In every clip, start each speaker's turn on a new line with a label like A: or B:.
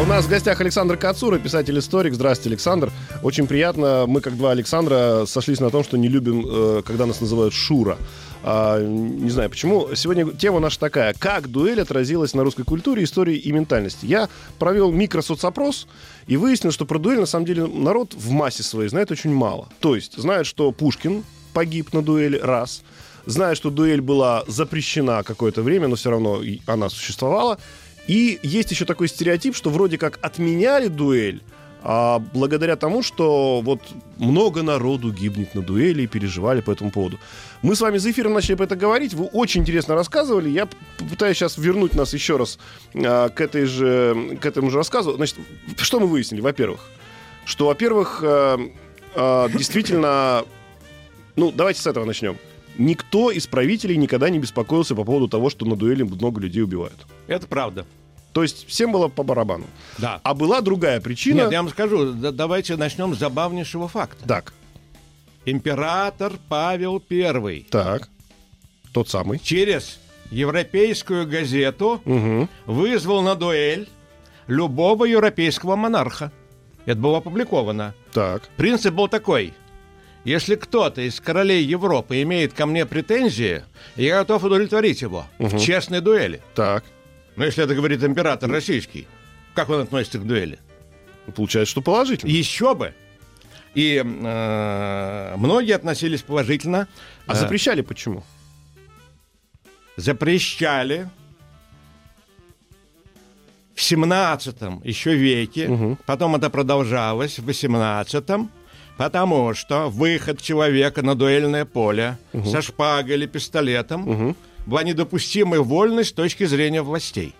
A: У нас в гостях Александр Кацура, писатель-историк. Здравствуйте, Александр. Очень приятно. Мы, как два Александра, сошлись на том, что не любим, э, когда нас называют Шура. А, не знаю почему. Сегодня тема наша такая. Как дуэль отразилась на русской культуре, истории и ментальности. Я провел микросоцопрос и выяснил, что про дуэль, на самом деле, народ в массе своей знает очень мало. То есть, знает, что Пушкин погиб на дуэли, раз. Знает, что дуэль была запрещена какое-то время, но все равно она существовала. И есть еще такой стереотип, что вроде как отменяли дуэль, а благодаря тому, что вот много народу гибнет на дуэли и переживали по этому поводу. Мы с вами за эфиром начали об этом говорить, вы очень интересно рассказывали. Я попытаюсь сейчас вернуть нас еще раз а, к, этой же, к этому же рассказу. Значит, что мы выяснили? Во-первых, что, во-первых, а, а, действительно, ну, давайте с этого начнем. Никто из правителей никогда не беспокоился по поводу того, что на дуэли много людей убивают.
B: Это правда.
A: То есть всем было по барабану.
B: Да.
A: А была другая причина.
B: Нет, я вам скажу, да- давайте начнем с забавнейшего факта.
A: Так,
B: Император Павел I
A: так. Тот самый.
B: через европейскую газету
A: Угу.
B: вызвал на дуэль любого европейского монарха. Это было опубликовано.
A: Так.
B: Принцип был такой. Если кто-то из королей Европы имеет ко мне претензии, я готов удовлетворить его в честной дуэли.
A: Так.
B: Но если это говорит император российский, как он относится к дуэли?
A: Получается, что положительно.
B: Еще бы. И э, многие относились положительно.
A: А
B: Э,
A: запрещали почему?
B: запрещали в 17 еще веке, потом это продолжалось в 18 потому что выход человека на дуэльное поле со шпагой или пистолетом была недопустимой вольной с точки зрения властей.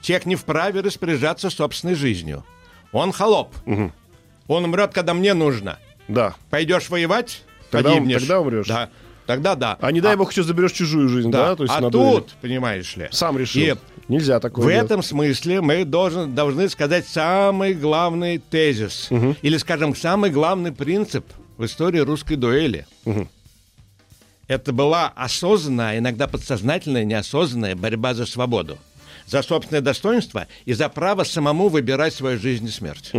B: Человек не вправе распоряжаться собственной жизнью. Он холоп. Он умрет, когда мне нужно.
A: Да.
B: Пойдешь воевать,
A: Тогда
B: погибнешь.
A: тогда умрешь.
B: Да, тогда да.
A: А не дай бог еще заберешь чужую жизнь, да? То есть
B: а тут,
A: дуэли.
B: понимаешь ли,
A: Сам решил.
B: И
A: Нельзя такое
B: в
A: делать.
B: этом смысле мы должен, должны сказать самый главный тезис. Или, скажем, самый главный принцип в истории русской дуэли. Это была осознанная, иногда подсознательная, неосознанная борьба за свободу. За собственное достоинство и за право самому выбирать свою жизнь и смерть.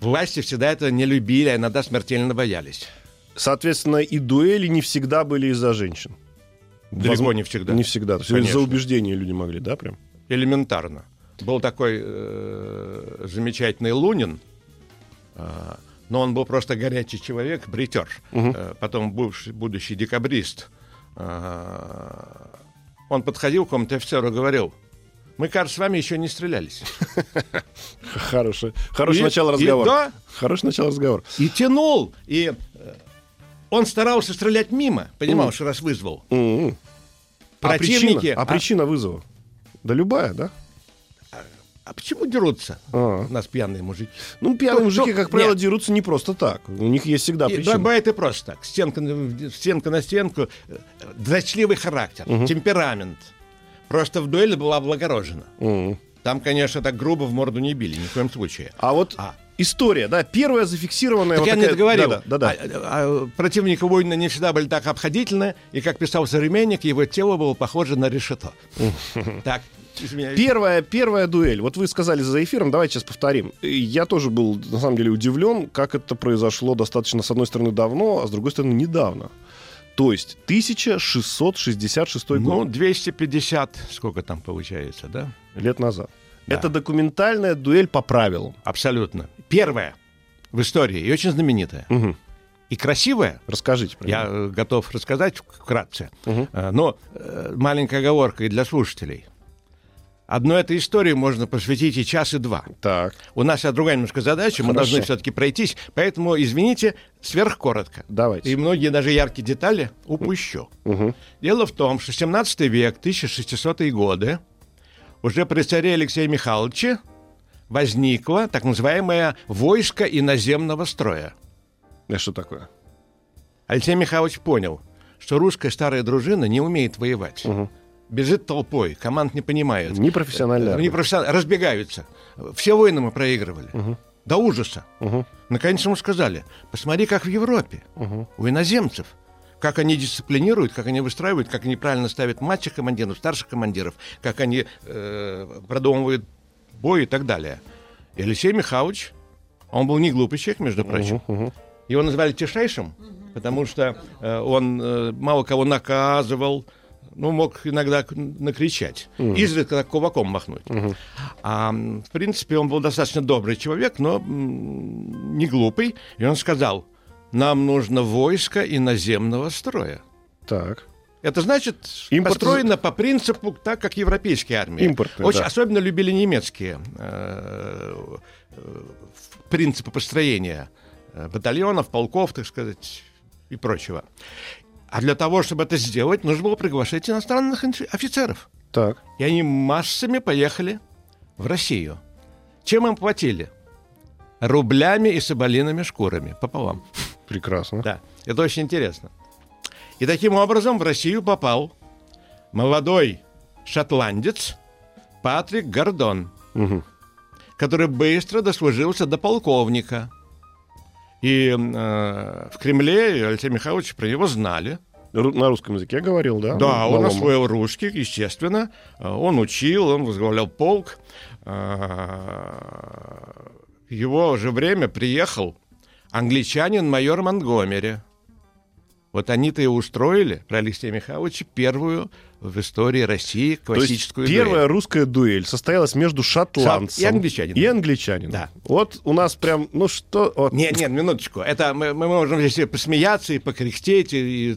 B: Власти всегда это не любили, а иногда смертельно боялись.
A: Соответственно, и дуэли не всегда были из-за женщин.
B: Далеко
A: Возможно,
B: не всегда.
A: Не всегда. То есть
B: Конечно.
A: из-за убеждения люди могли, да, прям?
B: элементарно. Был такой э, замечательный Лунин, э, но он был просто горячий человек, бритер, э, потом бывший, будущий декабрист. Э, он подходил к какому-то офицеру и говорил, мы, кажется, с вами еще не стрелялись.
A: Хорошее, хорошее начало разговора.
B: да.
A: Хорошее начало разговора.
B: И тянул, и он старался стрелять мимо, понимал, что раз вызвал.
A: М-м. А
B: Противники...
A: причина, а причина вызова? Да любая, да?
B: а почему дерутся
A: А.
B: у нас пьяные мужики?
A: Ну, пьяные
B: Ну,
A: мужики,
B: что-
A: как правило,
B: нет.
A: дерутся не просто так. У них есть всегда
B: И
A: причина.
B: Бывает и просто так. Стенка, на- стенка на стенку. э, Дрочливый характер, темперамент. Просто в дуэли была облагорожена.
A: М.
B: Там, конечно, так грубо в морду не били, ни в коем случае.
A: А вот
B: А.
A: история, да, первая зафиксированная...
B: Так
A: вот
B: я не
A: такая-
B: договорил.
A: Да, да, да.
B: А, а, противники войны не всегда были так обходительны, и, как писал современник, его тело было похоже на решето. Так, извиняюсь.
A: Первая, первая дуэль. Вот вы сказали за эфиром, давайте сейчас повторим. Я тоже был, на самом деле, удивлен, как это произошло достаточно, с одной стороны, давно, а с другой стороны, недавно. То есть 1666
B: Ну,
A: год,
B: 250, сколько там получается, да?
A: лет назад.
B: Да.
A: Это документальная дуэль по правилам.
B: Абсолютно. Первая в истории и очень знаменитая.
A: Мгм.
B: И красивая,
A: Расскажите. про
B: Я э, готов рассказать вкратце. Э, Но э, маленькая оговорка и для слушателей. Одной этой истории можно посвятить и час, и два.
A: Так,
B: У нас сейчас другая немножко задача, мы
A: Хорошо.
B: должны все-таки пройтись, поэтому, извините, сверхкоротко.
A: давайте.
B: И многие даже яркие детали упущу.
A: Мгм.
B: Дело в том, что 17 век, 1600-е годы, уже при царе Алексея Михайловича возникло так называемое войско иноземного строя.
A: Это что такое?
B: Алексей Михайлович понял, что русская старая дружина не умеет воевать. Бежит толпой, команд не понимают.
A: Непрофессиональная
B: Э, непрофессионально- разбегаются. Все войны мы проигрывали. До ужаса.
A: Мгм.
B: Наконец ему сказали, посмотри, как в Европе, у иноземцев. Как они дисциплинируют, как они выстраивают, как они правильно ставят младших командиров, старших командиров, как они э, продумывают бой и так далее. И Алексей Михайлович, он был не глупый человек, между прочим, его называли тишайшим, потому что э, он э, мало кого наказывал, ну, мог иногда накричать, изредка так кулаком махнуть. А, м, в принципе, он был достаточно добрый человек, но м, не глупый. И он сказал, нам нужно войско иноземного строя.
A: Так.
B: Это значит,
A: Импорт-
B: построено по принципу так, как европейские армии.
A: Импортные,
B: Очень
A: да.
B: особенно любили немецкие э, э, принципы построения э, батальонов, полков, так сказать, и прочего. А для того, чтобы это сделать, нужно было приглашать иностранных офицеров.
A: Так.
B: И они массами поехали в Россию. Чем им платили? Рублями и соболиными шкурами пополам.
A: Прекрасно.
B: Да, это очень интересно. И таким образом в Россию попал молодой шотландец Патрик Гордон,
A: Мгм.
B: который быстро дослужился до полковника. И э, в Кремле Алексей Михайлович про него знали.
A: На русском языке говорил, да?
B: Да, он
A: Малому.
B: освоил русский, естественно. Э, Он учил, он возглавлял полк. Э, его же время приехал англичанин майор Монгомери. Вот они-то и устроили про Алексея Михайловича первую в истории России
A: То есть
B: классическую
A: первая
B: дуэль.
A: русская дуэль состоялась между шотландцем
B: И англичанином.
A: И англичанином.
B: Да.
A: Вот у нас прям, ну что... вот-
B: Нет, нет, минуточку. Это мы, мы можем здесь и посмеяться, и покряхтеть, и, и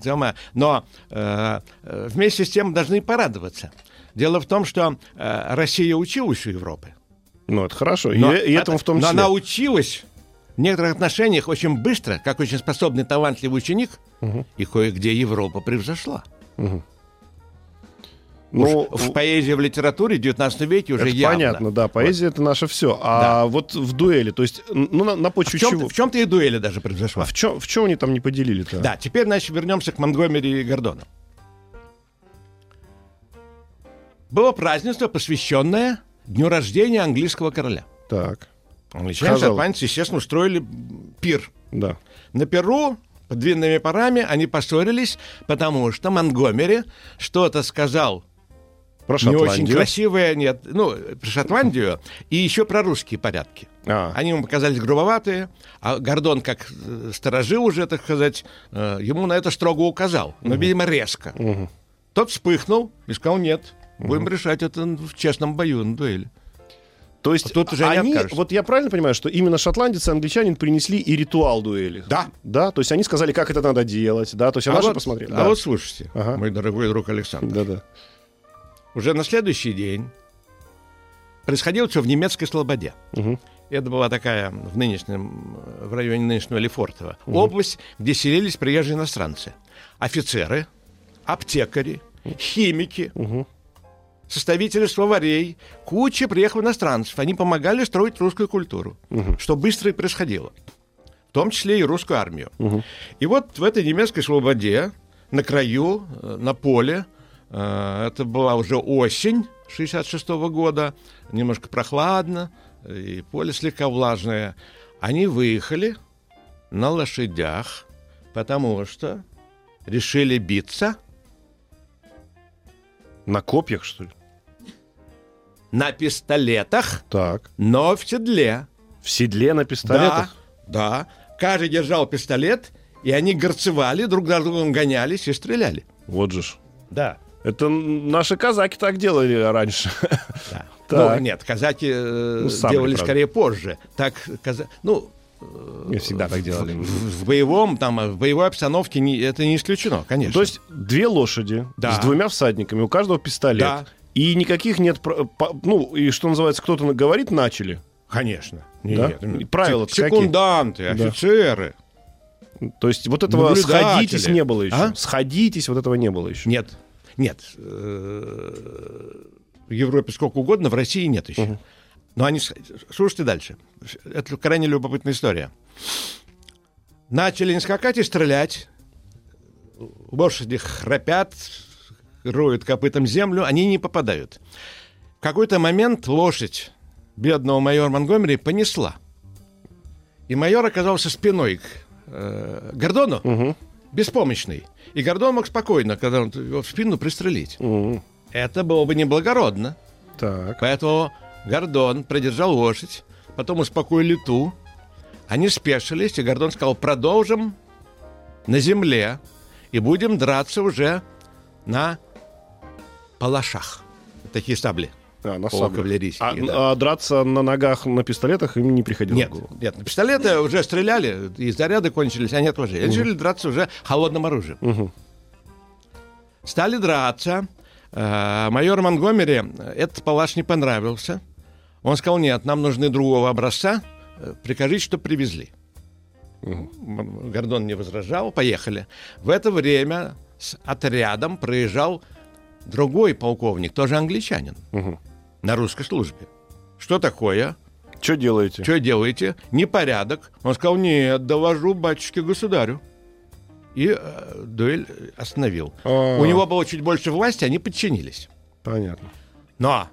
B: но э, э, вместе с тем должны и порадоваться. Дело в том, что э, Россия училась у Европы.
A: Ну, это хорошо. И,
B: Но
A: и этому
B: это-
A: в том
B: но
A: числе.
B: она училась в некоторых отношениях очень быстро, как очень способный, талантливый ученик, и кое-где Европа превзошла.
A: Ну,
B: Уж в поэзии, в литературе в 19 веке уже
A: это
B: явно.
A: понятно, да, поэзия это наше все. А вот в дуэли, то есть, ну, на, на
B: В
A: почве
B: чем-то,
A: чего?
B: в чем-то и дуэли даже превзошла.
A: А в чем, в чем они там не поделили-то?
B: Да, теперь, значит, вернемся к Монгомери и Гордону. Было празднество, посвященное дню рождения английского короля.
A: Так,
B: Англичане,
A: Сказал.
B: шотландцы, естественно, устроили пир.
A: да.
B: На Перу под длинными парами они поссорились, потому что Монгомери что-то сказал
A: Про
B: не очень
A: Шотландию.
B: красивое, нет, ну, про Шотландию и еще про русские порядки.
A: А.
B: Они ему показались грубоватые, а Гордон, как э, сторожил уже, так сказать, э, ему на это строго указал, но, видимо, резко. Тот вспыхнул и сказал, нет, будем решать это в честном бою, на дуэли.
A: То есть
B: А тут уже не
A: они,
B: откажешься.
A: вот я правильно понимаю, что именно шотландец и англичанин принесли и ритуал дуэли?
B: Да.
A: Да, то есть они сказали, как это надо делать, да, то есть а, наши
B: вот,
A: посмотрели.
B: а
A: да.
B: вот слушайте,
A: Ага.
B: мой дорогой друг Александр.
A: Да-да.
B: Уже на следующий день происходило все в немецкой Слободе.
A: Мгм.
B: Это была такая в нынешнем, в районе нынешнего Лефортово, область, где селились приезжие иностранцы. Офицеры, аптекари, химики, составители словарей, куча приехала иностранцев. Они помогали строить русскую культуру, что быстро и происходило. В том числе и русскую армию. И вот в этой немецкой слободе, на краю, э, на поле, э, это была уже осень 66 года, немножко прохладно, и поле слегка влажное. Они выехали на лошадях, потому что решили биться
A: На копьях, что ли?
B: На пистолетах,
A: Так.
B: но в седле.
A: В седле на пистолетах?
B: Да, да. Каждый держал пистолет, и они горцевали, друг за другом гонялись и стреляли.
A: Вот же ж.
B: Да.
A: Это наши казаки так делали раньше.
B: да.
A: Так.
B: Ну, нет, казаки э,
A: Ну,
B: делали
A: правда.
B: скорее позже. Так, каза... ну,
A: Не всегда так делали.
B: в, в боевом, там, в боевой обстановке не, это не исключено, конечно.
A: То есть две лошади
B: Да.
A: с двумя всадниками, у каждого пистолет.
B: Да.
A: И никаких нет, ну, и что называется, кто-то говорит, начали.
B: Конечно.
A: Да?
B: Нет,
A: правила-то
B: сек- секунданты,
A: Да.
B: офицеры.
A: То есть вот этого сходитесь не было еще.
B: А?
A: Сходитесь, вот этого не было еще.
B: Нет, нет. э, В Европе сколько угодно, в России нет еще. Но они... Слушайте дальше. Это крайне любопытная история. Начали не скакать и стрелять. лошади храпят, роют копытом землю, они не попадают. В какой-то момент лошадь бедного майора Монгомери понесла. И майор оказался спиной к э, Гордону,
A: Мгм.
B: беспомощный. И Гордон мог спокойно, когда он его в спину пристрелить.
A: Мгм.
B: Это было бы неблагородно.
A: Так.
B: Поэтому Гордон продержал лошадь, потом успокоили ту. Они спешились, и Гордон сказал, продолжим на земле и будем драться уже на палашах. Такие сабли.
A: А, на
B: кавалерийские,
A: А,
B: да.
A: а драться на ногах на пистолетах им не приходило
B: Нет,
A: в голову?
B: нет, на пистолеты уже стреляли, и заряды кончились, они отложили. Они решили драться уже холодным оружием. Стали драться. Э, Майор Монгомери э, этот палаш не понравился. Он сказал, нет, нам нужны другого образца. Э, Прикажите, что привезли. Гордон не возражал, поехали. В это время с отрядом проезжал другой полковник, тоже англичанин,
A: Мгм.
B: на русской службе. Что такое?
A: Что делаете?
B: Что делаете? Непорядок. Он сказал, нет, довожу батюшке государю. И э, дуэль остановил.
A: А,
B: У него было чуть больше власти, они подчинились.
A: Понятно.
B: Но,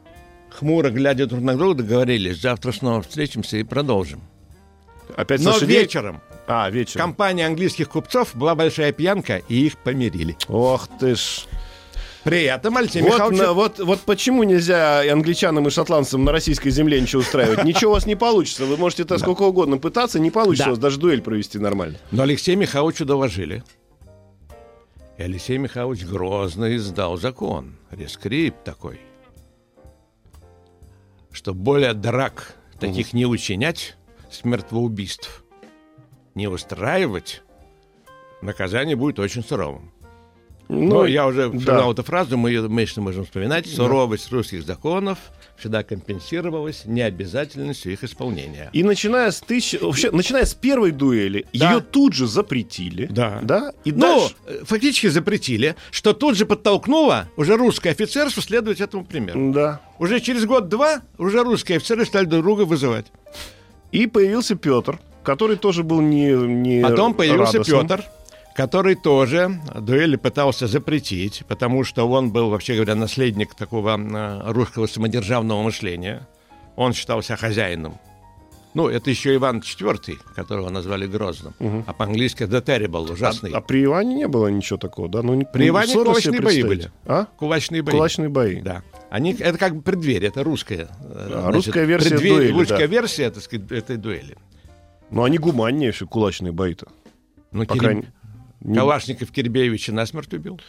B: хмуро глядя друг на друга, договорились, завтра снова встретимся и продолжим.
A: Опять
B: Но
A: лошадей?
B: вечером
A: А, вечером.
B: компании английских купцов была большая пьянка, и их помирили.
A: Ох ты ж.
B: При этом Алексей
A: Вот,
B: Михайлович...
A: на- вот, вот почему нельзя и англичанам и шотландцам на российской земле ничего устраивать? Ничего у вас не получится. Вы можете это сколько угодно пытаться, не получится
B: Да.
A: у вас даже дуэль провести нормально.
B: Но Алексею Михайловичу доложили. И Алексей Михайлович грозно издал закон, рескрипт такой, что более драк таких не учинять, смертвоубийств не устраивать, наказание будет очень суровым. Ну, я уже
A: да.
B: сказал эту фразу, мы ее еще можем вспоминать. Суровость русских законов всегда компенсировалась необязательностью их исполнения.
A: И начиная с тысячи... Вообще, начиная с первой дуэли,
B: Да.
A: ее тут же запретили.
B: Да.
A: Да? И
B: Ну,
A: дальше...
B: э, фактически запретили, что тут же подтолкнуло уже русское офицерство следовать этому примеру.
A: Да.
B: Уже через год-два уже русские офицеры стали друг друга вызывать.
A: И появился Петр, который тоже был не, не
B: Потом появился
A: радостным.
B: Петр, который тоже дуэли пытался запретить, потому что он был, вообще говоря, наследник такого э, русского самодержавного мышления. Он считал себя хозяином. Ну, это еще Иван IV, которого назвали Грозным. А по-английски The Terrible, ужасный.
A: А, а при Иване не было ничего такого, да? Ну,
B: При Иване
A: сложно себе
B: кулачные бои были.
A: А?
B: Кулачные бои.
A: Кулачные бои.
B: Да. Они, это как бы преддверие, это русская. э,
A: А, русская версия дуэли,
B: Русская
A: да.
B: версия, так сказать, этой дуэли.
A: Но они гуманнее все кулачные бои-то.
B: Ну,
A: По
B: Кирим-
A: крайней- Не-
B: Калашников Кирбеевича насмерть убил.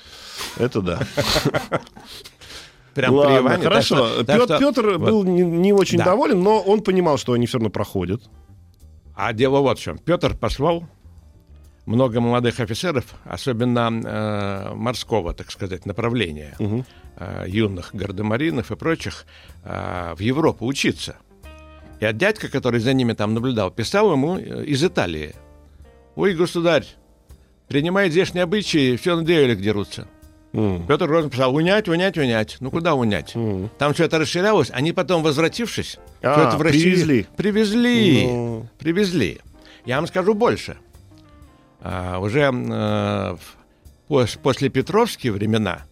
A: Это да.
B: Прям при
A: Ладно,
B: Иване. Так
A: хорошо.
B: что- так
A: Пет-
B: что-
A: Петр
B: вот.
A: был не, не очень
B: Да.
A: доволен, но он понимал, что они все равно проходят.
B: А дело вот в чем. Петр послал много молодых офицеров, особенно э, морского, так сказать, направления, э, юных гардемаринов и прочих, э, в Европу учиться. И от дядька, который за ними там наблюдал, писал ему э, из Италии. «Ой, государь, принимает здешние обычаи, все на дуэлях дерутся».
A: М.
B: Петр Грозный писал, унять, унять, унять. Ну куда унять?
A: Мгм.
B: Там все это расширялось, они потом, возвратившись,
A: А,
B: всё это в Россию
A: привезли.
B: Привезли.
A: Ну.
B: Привезли. Я вам скажу больше. А, уже в- пос- после Петровские времена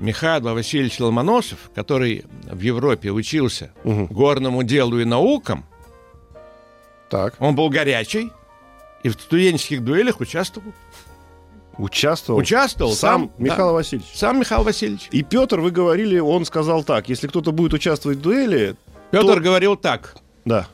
B: Михаил Васильевич Ломоносов, который в Европе учился
A: Мгм.
B: горному делу и наукам,
A: Так.
B: он был горячий и в студенческих дуэлях участвовал.
A: Участвовал.
B: Участвовал
A: Сам
B: там,
A: Михаил
B: да.
A: Васильевич.
B: Сам Михаил Васильевич.
A: И Петр, вы говорили, он сказал так, если кто-то будет участвовать в дуэли,
B: Петр
A: То-
B: говорил так.
A: да.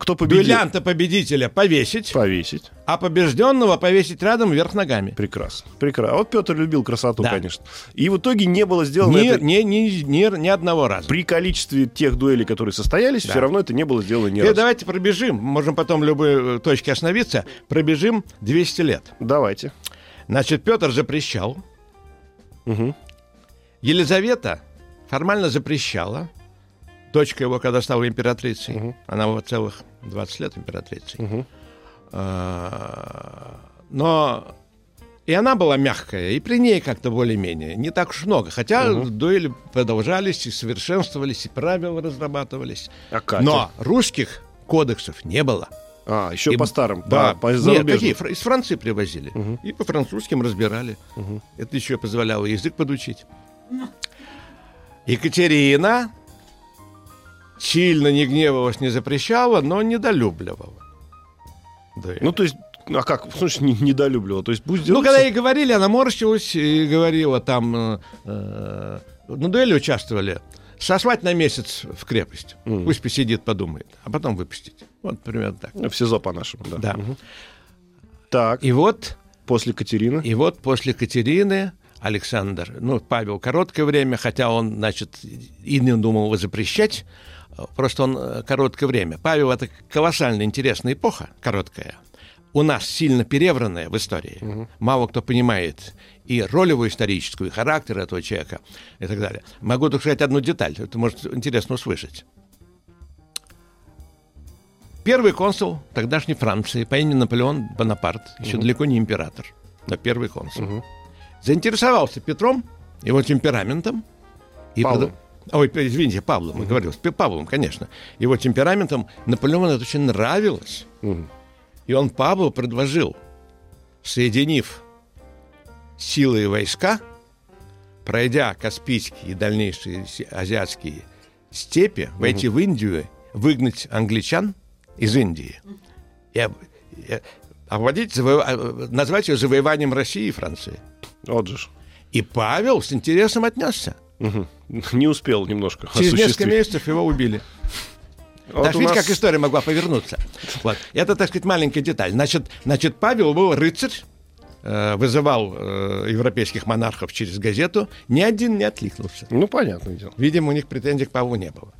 A: Кто победил?
B: Дуэлянта победителя повесить,
A: Повесить.
B: а побежденного повесить рядом вверх ногами.
A: Прекрасно. Прекрасно. А вот Петр любил красоту,
B: Да.
A: конечно. И в итоге не было сделано
B: Ни,
A: это...
B: ни, ни, ни- ни одного раза.
A: При количестве тех дуэлей, которые состоялись,
B: Да.
A: все равно это не было сделано ни
B: И
A: разу.
B: давайте пробежим, можем потом в любой э, точке остановиться, пробежим 200 лет.
A: Давайте.
B: Значит, Петр запрещал,
A: Мгм.
B: Елизавета формально запрещала, дочка его, когда стала императрицей, она вот целых 20 лет императрицей. А, но и она была мягкая, и при ней как-то более-менее, не так уж много. Хотя дуэли продолжались, и совершенствовались, и правила разрабатывались.
A: А Катя?
B: Но русских кодексов не было.
A: А, еще
B: И-
A: по старым,
B: Да,
A: по, по
B: Нет? Фр- Из Франции привозили. И по французским разбирали. Это еще позволяло язык подучить. Екатерина сильно не гневалась, не запрещала, но недолюбливала. Да.
A: Ну, то есть, а как, в смысле, не- недолюбливал? То есть, пусть
B: Ну, когда ей говорили, она морщилась и говорила там... э, э, на дуэли участвовали. Сослать на месяц в крепость. Пусть посидит, подумает. А потом выпустить. Вот примерно так.
A: В СИЗО по-нашему, да.
B: Да.
A: Мгм. Так,
B: И вот
A: после Катерины.
B: И вот после Катерины Александр, ну, Павел короткое время, хотя он, значит, и не думал его запрещать, просто он э, короткое время. Павел — это колоссально интересная эпоха, короткая. У нас сильно перевранная в истории. Мало кто понимает и ролевую историческую, и характер этого человека, и так далее. Могу только сказать одну деталь, это может интересно услышать. Первый консул тогдашней Франции по имени Наполеон Бонапарт, еще далеко не император, но первый консул, заинтересовался Петром, его темпераментом. И
A: Павлом.
B: под- Ой, извините, Павлом, я говорил, с Павлом, конечно. Его темпераментом Наполеону это очень нравилось.
A: Мгм.
B: И он Павлу предложил, соединив силы и войска, пройдя Каспийские и дальнейшие азиатские степи, войти в Индию, выгнать англичан из Индии и, и обводить, заво- а, назвать ее завоеванием России и Франции.
A: Вот же.
B: И Павел с интересом отнесся.
A: Не успел немножко
B: Через несколько месяцев его убили.
A: Вот
B: так видите,
A: нас-
B: как история могла повернуться. Вот. Это, так сказать, маленькая деталь. Значит, значит Павел был рыцарь, э, вызывал э, европейских монархов через газету. Ни один не откликнулся.
A: Ну, понятное дело.
B: Видимо, у них претензий к Павлу не было.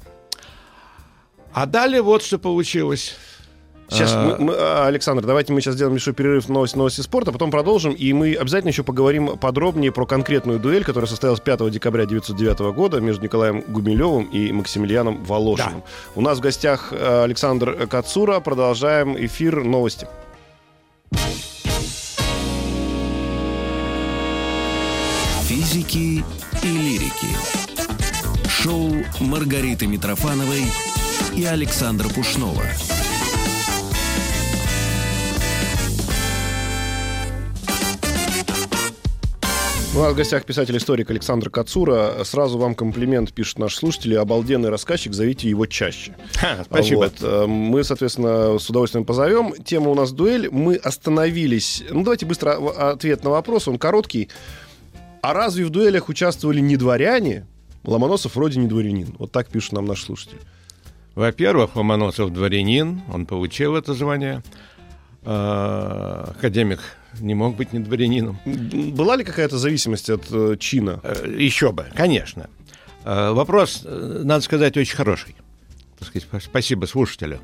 B: А далее вот что получилось.
A: Сейчас,
B: А.
A: мы- мы, а, Александр, давайте мы сейчас сделаем небольшой перерыв в новости, новости спорта, потом продолжим, и мы обязательно еще поговорим подробнее про конкретную дуэль, которая состоялась 5 декабря 1909 года между Николаем Гумилевым и Максимилианом Волошиным. У нас в гостях э, Александр Кацура. Продолжаем эфир новости.
C: Физики и лирики. Шоу Маргариты Митрофановой и Александра Пушнова.
A: У нас в гостях писатель-историк Александр Кацура. Сразу вам комплимент пишут наши слушатели. Обалденный рассказчик, зовите его чаще.
B: Ха, спасибо.
A: Вот, э, Мы, соответственно, с удовольствием позовем. Тема у нас дуэль. Мы остановились. Ну, давайте быстро ответ на вопрос. Он короткий. А разве в дуэлях участвовали не дворяне? Ломоносов вроде не дворянин. Вот так пишут нам наши слушатели.
B: Во-первых, Ломоносов дворянин, он получил это звание. А, Академик не мог быть не дворянином.
A: Была ли какая-то зависимость от э, чина?
B: Э, Еще бы, конечно. Э, Вопрос, э, надо сказать, очень хороший. Спасибо слушателю.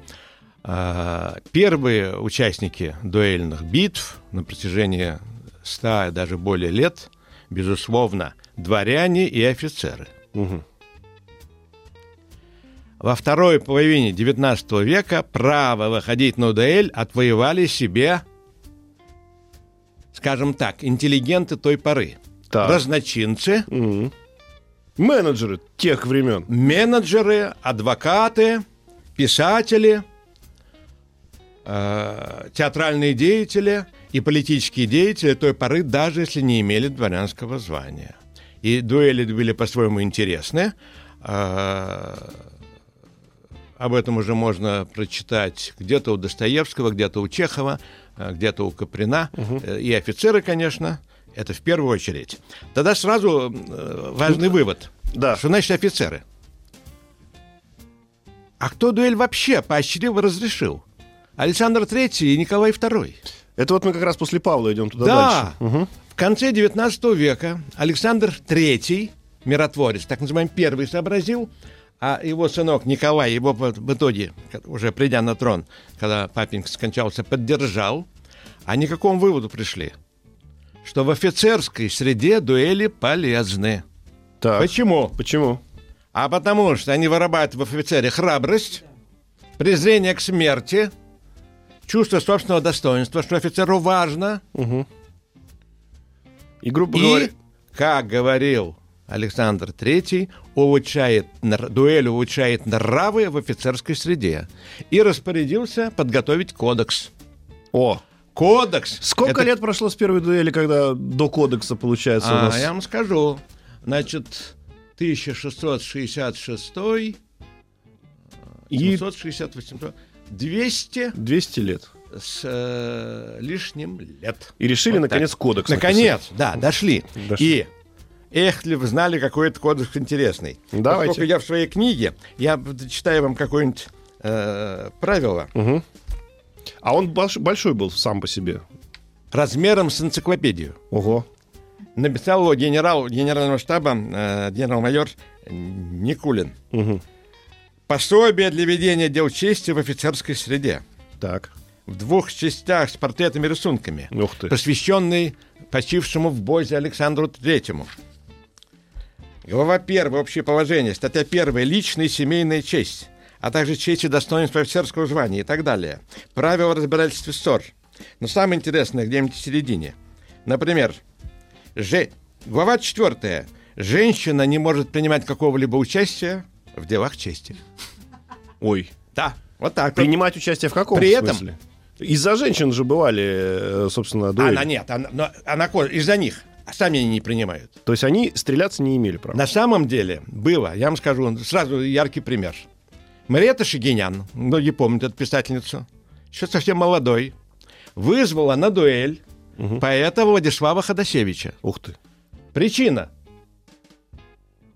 B: Первые участники дуэльных битв на протяжении ста и даже более лет, безусловно, дворяне и офицеры.
A: Мгм.
B: Во второй половине XIX века право выходить на дуэль отвоевали себе, скажем так, интеллигенты той поры.
A: Так.
B: Разночинцы,
A: Мгм. Менеджеры тех времен.
B: менеджеры, адвокаты, писатели, э, театральные деятели и политические деятели той поры, даже если не имели дворянского звания. И дуэли были по-своему интересны. Э, об этом уже можно прочитать где-то у Достоевского, где-то у Чехова, где-то у Каприна. Э, И офицеры, конечно, это в первую очередь. Тогда сразу э, важный вывод.
A: Да.
B: Что значит офицеры? А кто дуэль вообще поощрил и разрешил? Александр III и Николай II.
A: Это вот мы как раз после Павла идем туда
B: Да,
A: дальше. Мгм.
B: в конце XIX века Александр III, миротворец, так называемый первый, сообразил, а его сынок Николай его в итоге, уже придя на трон, когда папенька скончался, поддержал, они к какому выводу пришли? Что в офицерской среде дуэли полезны.
A: Так.
B: Почему?
A: Почему?
B: А потому что они вырабатывают в офицере храбрость, презрение к смерти, чувство собственного достоинства, что офицеру важно.
A: И, грубо
B: И,
A: говоря...
B: как говорил Александр III улучшает, дуэль улучшает нравы в офицерской среде и распорядился подготовить кодекс.
A: О,
B: Кодекс.
A: сколько
B: Это-
A: лет прошло с первой дуэли, когда до кодекса получается у
B: А,
A: нас?
B: я вам скажу. Значит, 1666,
A: И
B: 768, 200
A: 200 лет.
B: с э, лишним лет.
A: И решили,
B: Вот
A: наконец,
B: так.
A: кодекс
B: Наконец, да, дошли.
A: Дошли.
B: И эх, ли вы знали, какой это кодекс интересный.
A: Давайте.
B: Поскольку я в своей книге, я читаю вам какое-нибудь э, правило
A: написано. А он больш- большой был сам по себе.
B: размером с энциклопедию.
A: Ого.
B: Написал его генерал генерального штаба, э, генерал-майор Никулин.
A: Мгм.
B: Пособие для ведения дел чести в офицерской среде.
A: Так.
B: В двух частях с портретами и рисунками,
A: Ух ты.
B: посвященный почившему в Бозе Александру Третьему. Глава 1. Общее положение. Статья 1. Личная и семейная честь, а также честь и достоинство офицерского звания и так далее. Правила разбирательства ссор. Но самое интересное где-нибудь в середине. Например, же... глава 4. Женщина не может принимать какого-либо участия в делах чести.
A: Ой.
B: Да, вот так. вот.
A: Принимать участие в каком
B: При этом-
A: смысле? Из-за женщин же бывали, э, собственно, дуэли.
B: Она нет, она, но она из-за них. А сами они не принимают.
A: То есть они стреляться не имели права.
B: На самом деле было, я вам скажу, сразу яркий пример. Мариэта Шагинян, многие помнят эту писательницу, еще совсем молодой, вызвала на дуэль поэта Владислава Ходосевича.
A: Ух ты.
B: Причина.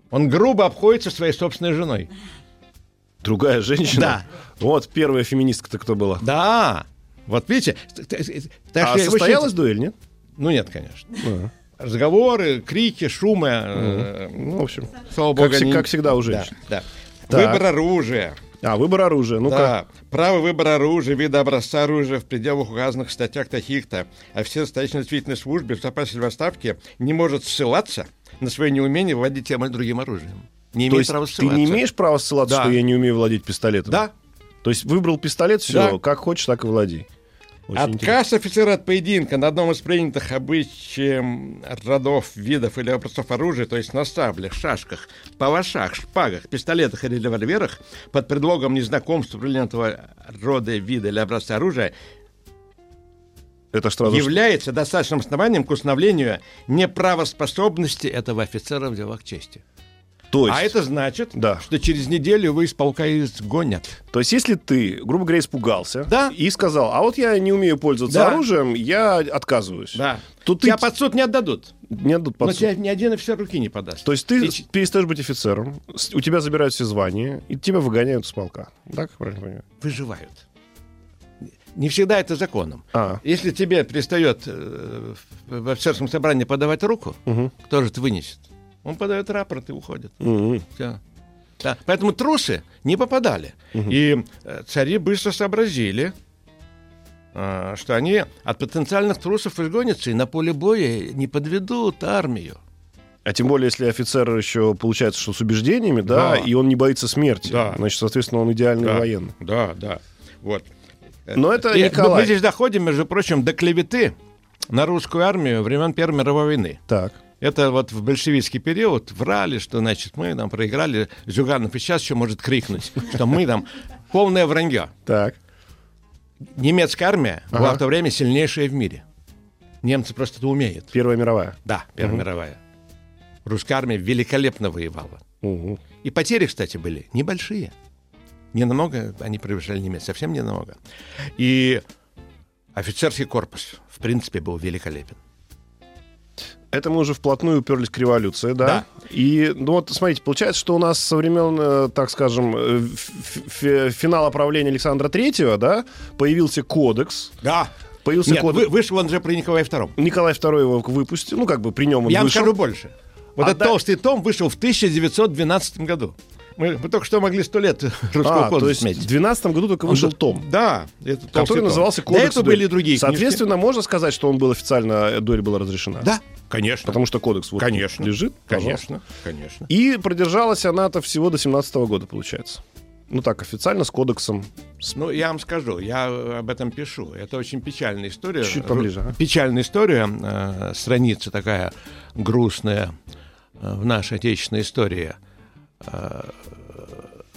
B: Он грубо обходится своей собственной женой.
A: Другая женщина?
B: Да.
A: Вот первая феминистка-то кто была?
B: Да. Вот видите? так
A: а
B: очень-
A: состоялась дуэль, нет?
B: Ну нет, конечно.
A: А.
B: Разговоры, крики, шумы. э,
A: Ну, в общем.
B: Слава
A: Как
B: богу,
A: всег-
B: они-
A: как всегда у
B: Да,
A: женщин.
B: да.
A: Так.
B: Выбор оружия.
A: А, выбор оружия. Ну-ка.
B: Да. Право выбора оружия, вида образца оружия в пределах указанных статьях таких-то. Офицер, стоящий на действительной службе в запасе в отставке, не может ссылаться на свое неумение владеть тем или другим оружием. Не
A: То
B: имеет
A: есть
B: права
A: ты
B: ссылаться.
A: не имеешь права ссылаться,
B: Да.
A: что я не умею владеть пистолетом?
B: Да.
A: То есть выбрал пистолет, все,
B: Да.
A: как хочешь, так и владей. Очень интересно.
B: Отказ офицера от поединка на одном из принятых обычаем родов, видов или образцов оружия, то есть на саблях, шашках, палашах, шпагах, пистолетах или револьверах, под предлогом незнакомства определенного рода, вида или образца оружия,
A: Это сразу...
B: является достаточным основанием к установлению неправоспособности этого офицера в делах чести.
A: То есть,
B: А это значит,
A: Да.
B: что через неделю вы из полка изгонят.
A: то есть, если ты, грубо говоря, испугался
B: Да.
A: и сказал, а вот я не умею пользоваться
B: Да.
A: оружием, я отказываюсь.
B: Да.
A: То ты
B: Тебя под суд не отдадут.
A: не отдадут под
B: Но
A: суд.
B: тебя ни один офицер руки не подаст.
A: То есть ты
B: И
A: перестаешь быть офицером, у тебя забирают все звания, и тебя выгоняют с полка. Так, правильно понимаю?
B: выживают. Не всегда это законом.
A: А,
B: Если тебе перестает э, в офицерском собрании подавать руку,
A: Мгм.
B: кто же это вынесет? Он подает рапорт и уходит.
A: мгм.
B: Всё. Да. Поэтому трусы не попадали. И э, цари быстро сообразили, э, что они от потенциальных трусов изгонятся и на поле боя не подведут армию.
A: А тем более, если офицер еще получается, что с убеждениями, да,
B: Да.
A: и он не боится смерти.
B: Да.
A: Значит, соответственно, он идеальный
B: Да.
A: военный.
B: Да, да. Вот.
A: Но это
B: И
A: Николай.
B: Мы здесь доходим, между прочим, до клеветы на русскую армию времен Первой мировой войны.
A: Так.
B: Это вот в большевистский период врали, что, значит, мы там проиграли. Зюганов и сейчас еще может крикнуть, что мы там полное вранье.
A: Так.
B: Немецкая армия была
A: Ага.
B: в то время сильнейшая в мире. Немцы просто это умеют.
A: Первая мировая.
B: Да, Первая мировая. Русская армия великолепно воевала.
A: Мгм.
B: И потери, кстати, были небольшие. Не намного они превышали немец, совсем не намного. И офицерский корпус, в принципе, был великолепен.
A: Это мы уже вплотную уперлись к революции, да?
B: Да.
A: И, ну вот, смотрите, получается, что у нас со времен, э, так скажем, э, финала правления Александра Третьего, да, появился кодекс.
B: Да.
A: Появился
B: Нет,
A: кодекс.
B: вы- вышел он же при Николае II.
A: Николай II его выпустил, ну, как бы при нем он
B: Я вам
A: вышел.
B: скажу больше. Вот
A: А
B: этот
A: да-
B: толстый том вышел в 1912 году. Мы, мы только что могли сто лет русского
A: А,
B: кода
A: то есть
B: отметить.
A: в 12 году только вышел
B: Он-
A: том.
B: Да, это
A: Который
B: том.
A: назывался
B: До
A: «Кодекс
B: этого
A: дуэли».
B: были другие
A: Соответственно, можно сказать, что он был официально, э, дуэль была разрешена?
B: книжки. Да, конечно.
A: Потому что кодекс вот
B: Конечно.
A: лежит. пожалуйста.
B: Конечно, конечно.
A: И продержалась она-то всего до 17 года, получается. Ну так, официально, с кодексом.
B: Ну, я вам скажу, я э, об этом пишу. Это очень печальная история.
A: Чуть поближе, ага.
B: Печальная история, э, страница такая грустная. э, в нашей отечественной истории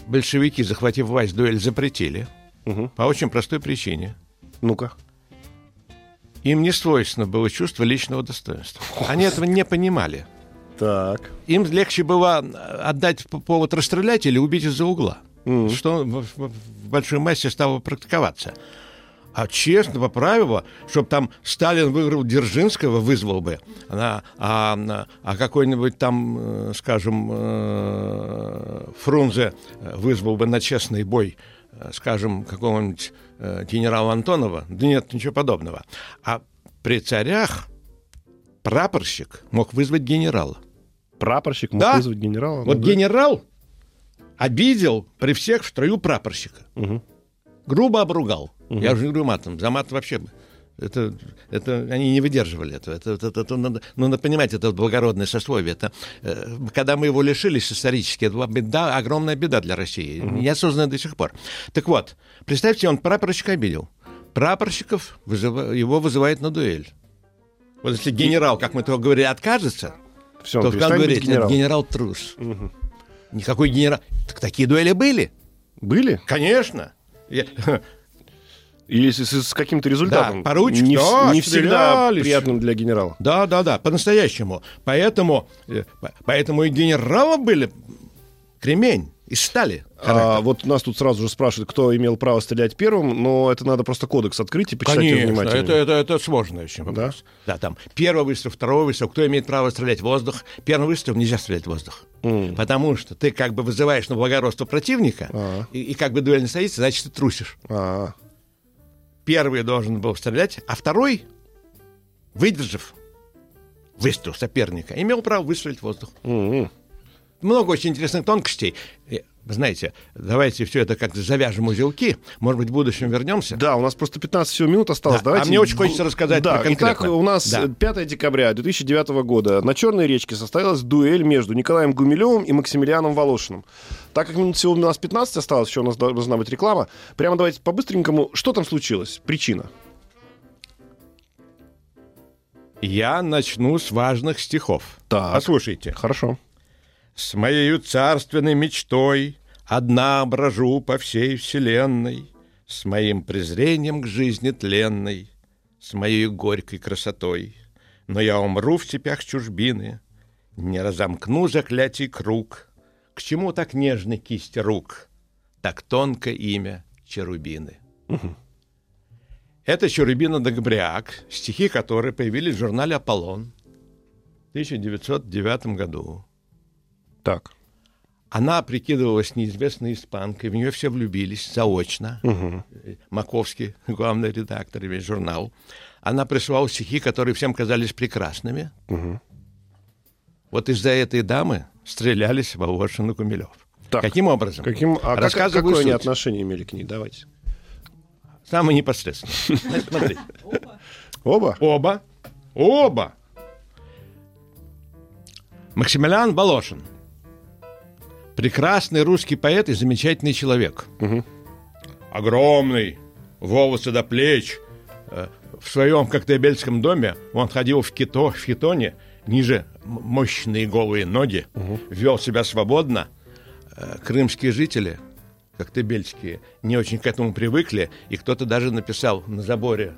B: большевики, захватив власть, дуэль запретили.
A: Мгм.
B: По очень простой причине.
A: Ну-ка.
B: Им не свойственно было чувство личного достоинства. Они этого не понимали.
A: Так.
B: Им легче было отдать повод расстрелять или убить из-за угла.
A: Мгм.
B: Что в большой массе стало практиковаться. А честно, по правилу, чтобы там Сталин выиграл Дзержинского, вызвал бы, а, а, а какой-нибудь там, э, скажем, э, Фрунзе вызвал бы на честный бой, э, скажем, какого-нибудь генерала Антонова, да нет, ничего подобного. А при царях прапорщик мог вызвать генерала.
A: Прапорщик мог
B: Да.
A: вызвать генерала.
B: Вот
A: да.
B: генерал обидел при всех в строю прапорщика.
A: Мгм.
B: Грубо обругал. Я уже не говорю матом. За мат вообще... Это, это они не выдерживали этого. Это, это, это надо, ну, надо понимать, это благородное сословие. Это, э, когда мы его лишились исторически, это была беда, огромная беда для России, неосознанная до сих пор. Так вот, представьте, он прапорщика обидел. Прапорщиков вызыва- его вызывает на дуэль. Вот если генерал, как мы того говорили, откажется,
A: Всё,
B: то
A: он
B: говорит,
A: генералом.
B: «Нет, генерал трус. Никакой генерал. Так такие дуэли были.
A: Были?
B: Конечно. Я-
A: Или с, с- каким-то результатом?
B: Да, поручик,
A: не,
B: да,
A: не всегда приятным для генерала.
B: Да, да, да, по-настоящему. Поэтому, э, по- поэтому и генералы были кремень из стали.
A: А, вот нас тут сразу же спрашивают, кто имел право стрелять первым, но это надо просто кодекс открыть и почитать его
B: Конечно,
A: внимательно.
B: это, это, это сложный очень вопрос. Да? там первый выстрел, второй выстрел, кто имеет право стрелять в воздух. Первый выстрел нельзя стрелять в воздух.
A: М.
B: Потому что ты как бы вызываешь на благородство противника,
A: А.
B: и, и как бы дуэль не состоится, значит, ты трусишь.
A: А,
B: Первый должен был стрелять, а второй, выдержав выстрел соперника, имел право выстрелить в воздух.
A: м-м.
B: Много очень интересных тонкостей. Э, Вы знаете, давайте все это как-то завяжем узелки. Может быть, в будущем вернемся.
A: Да, у нас просто 15 всего минут осталось.
B: Да,
A: Давайте...
B: а мне очень хочется рассказать
A: Да,
B: про
A: итак,
B: конкретно.
A: у нас
B: Да.
A: 5 декабря 2009 года на Черной речке состоялась дуэль между Николаем Гумилевым и Максимилианом Волошиным. Так как минут всего у нас 15 осталось, еще у нас должна быть реклама, прямо давайте по-быстренькому, что там случилось? Причина.
B: Я начну с важных стихов.
A: Так.
B: Послушайте.
A: Хорошо.
B: С моею царственной мечтой Одна брожу по всей вселенной, С моим презрением к жизни тленной, С моей горькой красотой. Но я умру в цепях чужбины, Не разомкну заклятий круг. К чему так нежны кисти рук, Так тонко имя Черубины? Это Черубина Дагбряк, стихи которые появились в журнале «Аполлон» в 1909 году.
A: Так.
B: Она прикидывалась неизвестной испанкой, в нее все влюбились заочно. Э, Маковский, главный редактор, весь журнал. Она прислала стихи, которые всем казались прекрасными. Вот из-за этой дамы стрелялись Волошин и Кумилев.
A: Так.
B: Каким образом?
A: Каким, а как- какое они отношение имели к ней? Давайте.
B: Самое непосредственное. Значит.
A: Оба?
B: Оба. Оба. Максимилиан Волошин. Прекрасный русский поэт и замечательный человек. Огромный, волосы до плеч. Э, В своем коктебельском доме он ходил в, кито, в хитоне, ниже мощные голые ноги, вел себя свободно. Э, Крымские жители, коктебельские, не очень к этому привыкли, и кто-то даже написал на заборе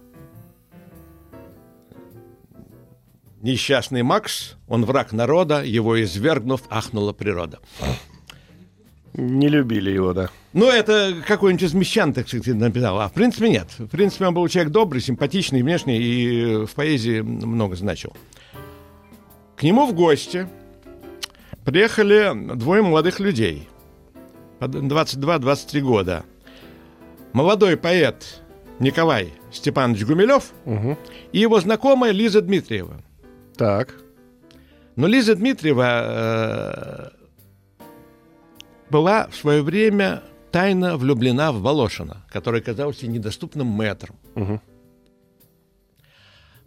B: Несчастный Макс, он враг народа, его извергнув, ахнула природа.
A: Не любили его, да.
B: Ну, это какой-нибудь из мещан, так сказать, написал. А в принципе нет. В принципе, он был человек добрый, симпатичный внешне и в поэзии много значил. К нему в гости приехали двое молодых людей. По 22-23 года. Молодой поэт Николай Степанович Гумилев и его знакомая Лиза Дмитриева.
A: Так.
B: Но Лиза Дмитриева э, была в свое время тайно влюблена в Волошина, который оказался недоступным мэтром.
A: Мгм.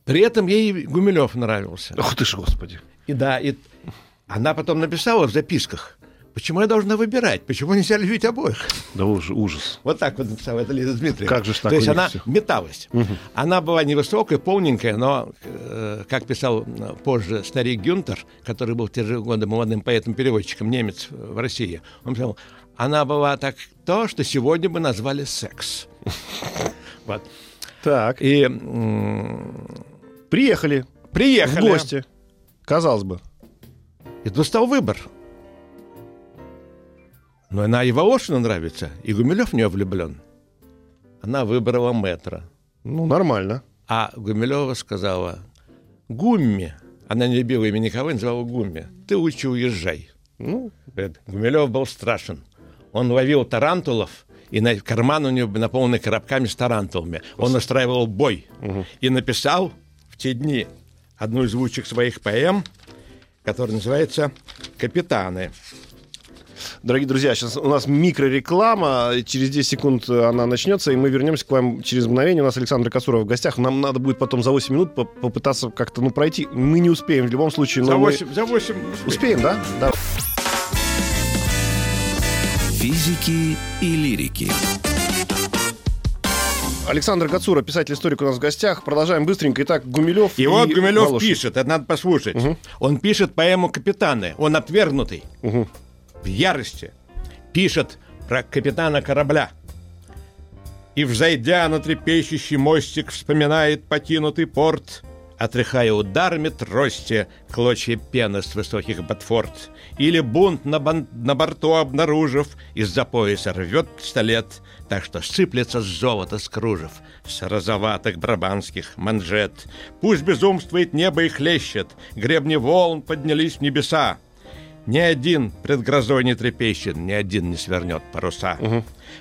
B: При этом ей Гумилев нравился.
A: Ох ты ж, господи.
B: И да, и она потом написала в записках, почему я должна выбирать? Почему нельзя любить обоих?
A: Да уж, ужас.
B: Вот так вот написала это Лиза Дмитриевна.
A: Как же так
B: То есть она
A: всё?
B: металась. Она была невысокая, полненькая, но, э, как писал э, позже старик Гюнтер, который был в те же годы молодым поэтом-переводчиком, немец в России, он писал, она была так то, что сегодня бы назвали секс. Вот.
A: Так,
B: И
A: приехали
B: приехали.
A: в гости. Казалось бы.
B: И тут стал выбор. Но она и Волошину нравится, и Гумилев в нее влюблен. Она выбрала метро.
A: Ну, нормально.
B: А Гумилева сказала, Гумми, она не любила имя никого, называла Гумми, ты лучше уезжай.
A: Ну,
B: Гумилев был страшен. Он ловил тарантулов, и на карман у него наполненный коробками с тарантулами. Он устраивал бой. И написал в те дни одну из лучших своих поэм, которая называется «Капитаны».
A: Дорогие друзья, сейчас у нас микрореклама. Через 10 секунд она начнется, и мы вернемся к вам через мгновение. У нас Александр Кацуров в гостях. Нам надо будет потом за 8 минут по- попытаться как-то ну, пройти. Мы не успеем в любом случае. но
B: За
A: мы-
B: 8, за 8
A: Успеем, да? Да.
C: Физики и лирики.
A: Александр Кацура, писатель-историк у нас в гостях. Продолжаем быстренько. Итак, Гумилев
B: И вот Гумилев
A: Волошин.
B: пишет, это надо послушать. Он пишет поэму «Капитаны». Он отвергнутый,
A: Мгм.
B: В ярости. Пишет про капитана корабля. И, взойдя на трепещущий мостик, вспоминает покинутый порт, отряхая ударами трости клочья пены с высоких ботфорт. Или бунт на, бан- на борту обнаружив, из-за пояса рвет пистолет, так что сыплется золото с кружев, с розоватых брабанских манжет. Пусть безумствует небо и хлещет, гребни волн поднялись в небеса. Ни один пред грозой не трепещет, ни один не свернет паруса.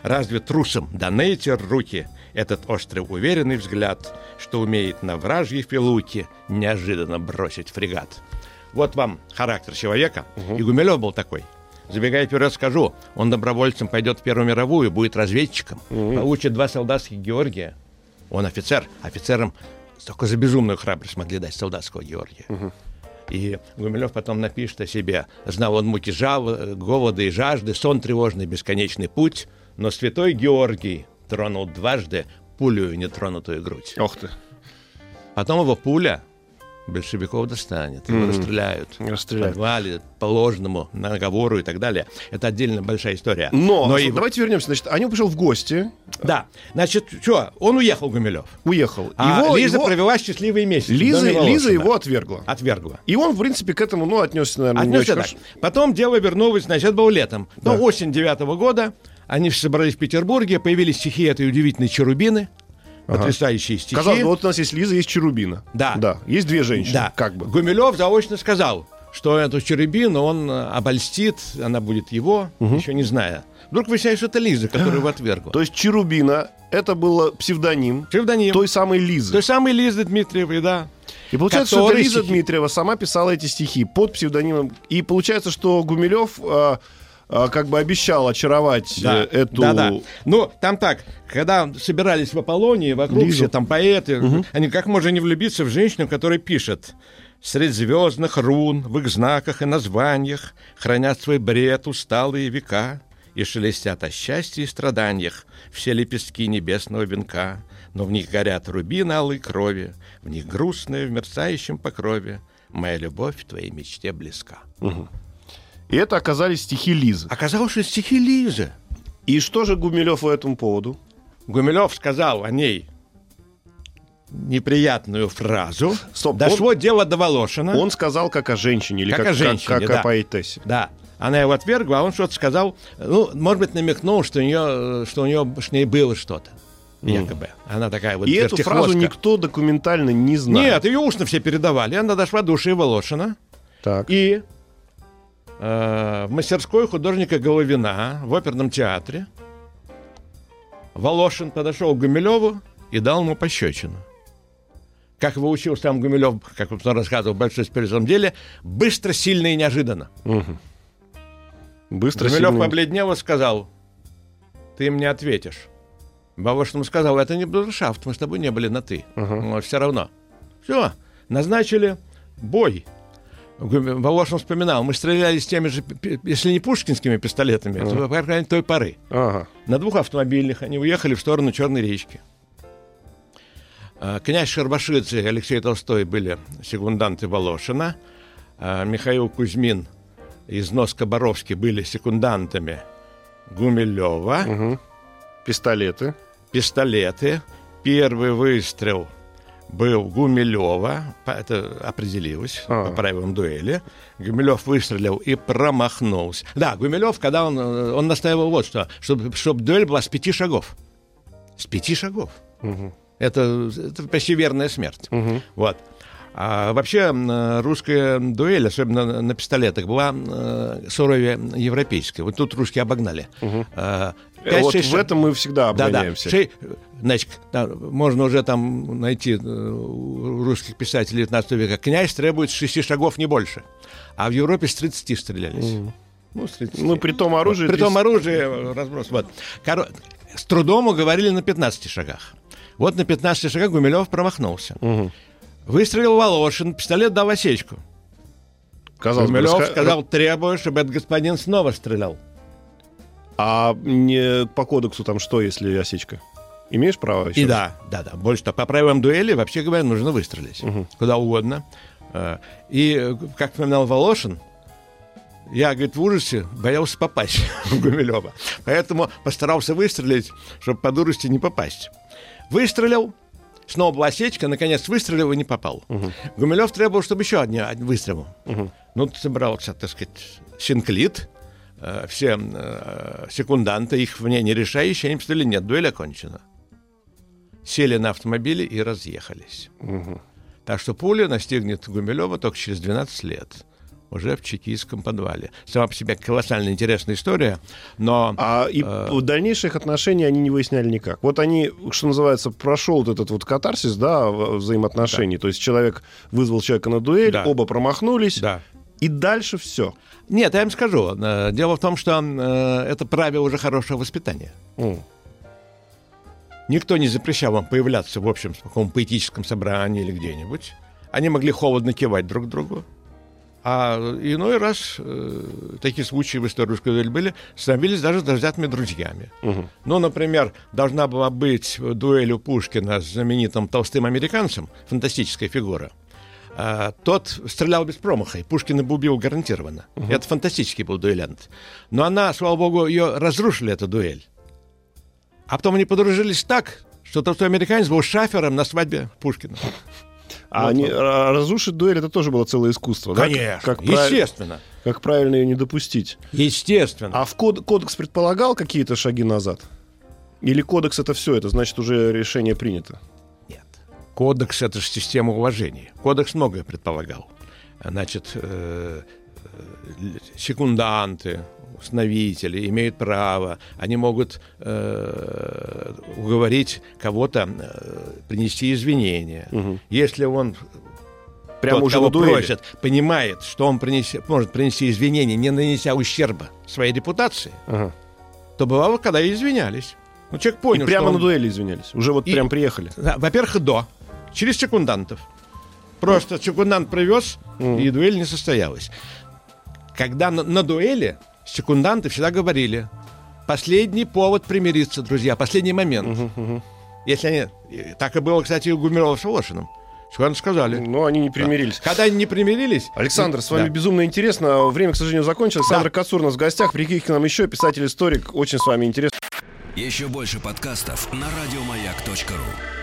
B: Разве трусам даны эти руки, этот острый уверенный взгляд, что умеет на вражьей филуке неожиданно бросить фрегат? Вот вам характер человека. И Гумилев был такой. Забегая вперед, скажу, он добровольцем пойдет в Первую мировую, будет разведчиком, получит два солдатских Георгия. Он офицер. Офицерам только за безумную храбрость могли дать солдатского Георгия. И Гумилев потом напишет о себе. Знал он муки жал, э, голода и жажды, сон тревожный, бесконечный путь, но святой Георгий тронул дважды пулю нетронутую грудь.
A: Ох ты.
B: Потом его пуля большевиков достанет, его расстреляют.
A: Расстреляют.
B: В подвале, по ложному наговору и так далее. Это отдельно большая история.
A: Но,
B: и-
A: давайте вернемся. Значит, они пришел в гости,
B: Да, значит, что, он уехал, Гумилев.
A: уехал.
B: А
A: его,
B: Лиза
A: его-
B: провела счастливые месяцы.
A: Лиза, Лиза его отвергла.
B: отвергла.
A: И он, в принципе, к этому, ну, отнесся, наверное, не
B: Отнесся
A: очень
B: так.
A: хорошо.
B: Потом дело вернулось, значит, это было летом.
A: Да.
B: Но осень девятого года, они собрались в Петербурге, появились стихи этой удивительной Черубины, потрясающие стихи.
A: Казалось бы, вот у нас есть Лиза, есть Черубина.
B: Да.
A: Да. Есть две женщины.
B: Да.
A: Как бы.
B: Гумилев заочно сказал, что эту Черубину он э, обольстит, она будет его, еще не зная. Вдруг выясняется, что это Лиза, которую его отвергла.
A: То есть Черубина это был псевдоним
B: Псевдоним.
A: той самой Лизы.
B: Той самой Лизы Дмитриевой, да.
A: И получается, что это Лиза
B: стихи-
A: Дмитриева сама писала эти стихи под псевдонимом. И получается, что Гумилев а, как бы обещал очаровать э, эту...
B: Да, да. Ну, там так, когда собирались в Аполлонии, вокруг
A: Лизу.
B: все там поэты, они как можно не влюбиться в женщину, которая пишет Средь звездных рун, в их знаках и названиях Хранят свой бред усталые века И шелестят о счастье и страданиях Все лепестки небесного венка, Но в них горят рубины алой крови, В них грустная в мерцающем покрове Моя любовь твоей мечте близка.
A: И это оказались стихи Лизы.
B: Оказалось, что стихи Лизы.
A: И что же Гумилев по этому поводу?
B: Гумилев сказал о ней неприятную фразу.
A: Стоп,
B: Дошло дело до Волошина.
A: Он сказал как о женщине или
B: Как
A: как,
B: о женщине,
A: как- как
B: да.
A: о поэтессе.
B: Да. Она его отвергла, а он что-то сказал, ну, может быть, намекнул, что у нее, что у нее с ней было что-то. Якобы. Она такая вот
A: И эту фразу никто документально не знает.
B: Нет, ее устно все передавали. Она дошла до ушей Волошина.
A: Так.
B: И э, в мастерской художника Головина в оперном театре Волошин подошел к Гумилеву и дал ему пощечину. Как его учил сам Гумилев, как он рассказывал в большом спиритном деле, быстро, сильно и неожиданно.
A: Быстро
B: Гумилев
A: сильно-
B: побледнел и сказал, ты мне ответишь. Волошин сказал, это не брудершафт, мы с тобой не были на «ты». Но все равно. Все, назначили бой. Волошин вспоминал, мы стреляли с теми же, если не пушкинскими пистолетами, то по крайней той поры.
A: Ага.
B: На двух автомобилях они уехали в сторону Черной речки. А, Князь Шербашидзе и Алексей Толстой были секунданты Волошина. А, Михаил Кузьмин и Зноска Боровский были секундантами Гумилева.
A: Мгм. Пистолеты.
B: Пистолеты. Первый выстрел был Гумилева, это определилось
A: а.
B: по правилам дуэли. Гумилев выстрелил и промахнулся. Да, Гумилев, когда он, э, он настаивал вот что, чтобы, чтобы дуэль была с пяти шагов. С пяти шагов. Угу. Это, это почти верная смерть. Угу. Вот. А вообще русская дуэль, особенно на пистолетах, была э, суровее европейской. Вот тут русские обогнали.
A: Угу.
B: 5,
A: вот
B: 6,
A: в этом мы всегда
B: обгоняемся. Да,
A: да.
B: 6, значит, там, можно уже там найти э, у русских писателей 19 века. Князь требует 6 шагов не больше. А в Европе с 30 стрелялись. Mm. Ну, с 30.
A: ну, при том оружие...
B: Вот, при том оружие разброс. Вот. Кор... С трудом уговорили на 15 шагах. Вот на 15 шагах Гумилев промахнулся. Угу. Выстрелил Волошин, пистолет дал осечку.
A: Казалось
B: Гумилев
A: бы,
B: сказал, требую, чтобы этот господин снова стрелял.
A: А не по кодексу там что, если осечка? Имеешь право еще?
B: И да, да, да. Больше того, по правилам дуэли, вообще говоря, нужно выстрелить. Куда угодно. Э, И, э, как вспоминал Волошин, я, говорит, в ужасе боялся попасть в Гумилева. Поэтому постарался выстрелить, чтобы по дурости не попасть. Выстрелил, снова была осечка, наконец выстрелил и не попал. Гумилев требовал, чтобы еще один, выстрел. Ну, тут собрался, так сказать, синклит, все э, секунданты, их вне не решающие, они посмотрели, нет, дуэль окончена. Сели на автомобили и разъехались. Так что пуля настигнет Гумилева только через 12 лет. Уже в чекистском подвале. Сама по себе колоссально интересная история, но...
A: А и
B: Э.
A: в дальнейших отношений они не выясняли никак. Вот они, что называется, прошел вот этот вот катарсис, да, взаимоотношений. То есть человек вызвал человека на дуэль,
B: Да.
A: оба промахнулись,
B: Да.
A: И дальше все.
B: Нет, я им скажу. э, Дело в том, что э, это правило уже хорошего воспитания. Никто не запрещал вам появляться в общем таком поэтическом собрании или где-нибудь. Они могли холодно кивать друг другу. А иной раз э, такие случаи в истории русской дуэли были, становились даже друзьями друзьями. Ну, например, должна была быть дуэль у Пушкина с знаменитым толстым американцем, фантастическая фигура. А, тот стрелял без промаха, и Пушкина бы убил гарантированно. Это фантастический был дуэлянт. Но она, слава богу, ее разрушили, эту дуэль. А потом они подружились так, что тот американец был шафером на свадьбе Пушкина.
A: А
B: Вот
A: они,
B: вот.
A: а разрушить дуэль это тоже было целое искусство, да?
B: Конечно,
A: Как, прав-
B: естественно.
A: как правильно ее не допустить.
B: Естественно.
A: А в код- кодекс предполагал какие-то шаги назад? Или кодекс это все, это значит уже решение принято?
B: Кодекс — это же система уважения. Кодекс многое предполагал. Значит, э, э, секунданты, установители имеют право, они могут э, уговорить кого-то э, принести извинения. Если он
A: Прямо уже
B: кого просят, понимает, что он принесе- может принести извинения, не нанеся ущерба своей репутации,
A: Ага.
B: то бывало, когда и извинялись. Ну, человек
A: И
B: понял,
A: прямо
B: что
A: на
B: он-
A: дуэли извинялись. Уже вот
B: И-
A: прям приехали.
B: Да, Во-первых, до. Через секундантов. Просто секундант привез, и дуэль не состоялась. Когда на, на дуэли секунданты всегда говорили, последний повод примириться, друзья, последний момент. Если они... Так и было, кстати, и у Гумилова с Волошиным. Секунданты сказали.
A: Но они не примирились.
B: Когда они не примирились...
A: Александр, с вами
B: Да.
A: безумно интересно. Время, к сожалению, закончилось. Александр Кацур у нас в гостях. Приходите к нам еще. Писатель-историк. Очень с вами интересно.
C: Еще больше подкастов на радиомаяк.ру.